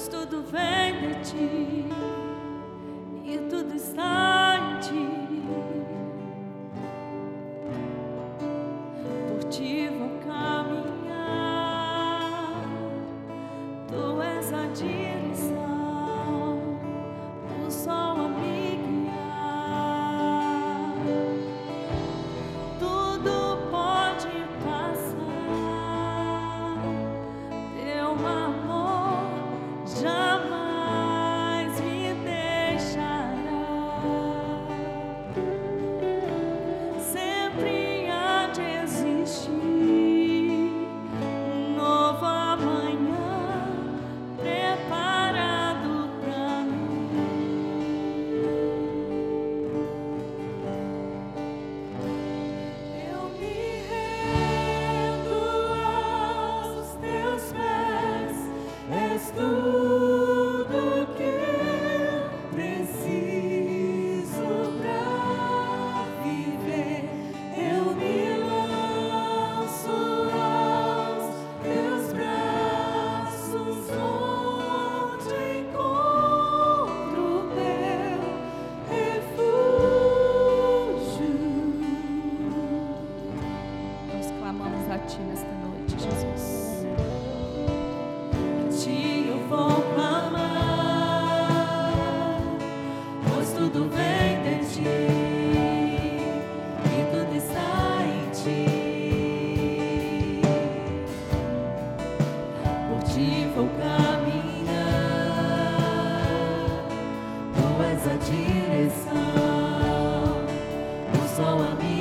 Pois tudo vem de ti e tudo está so amazing.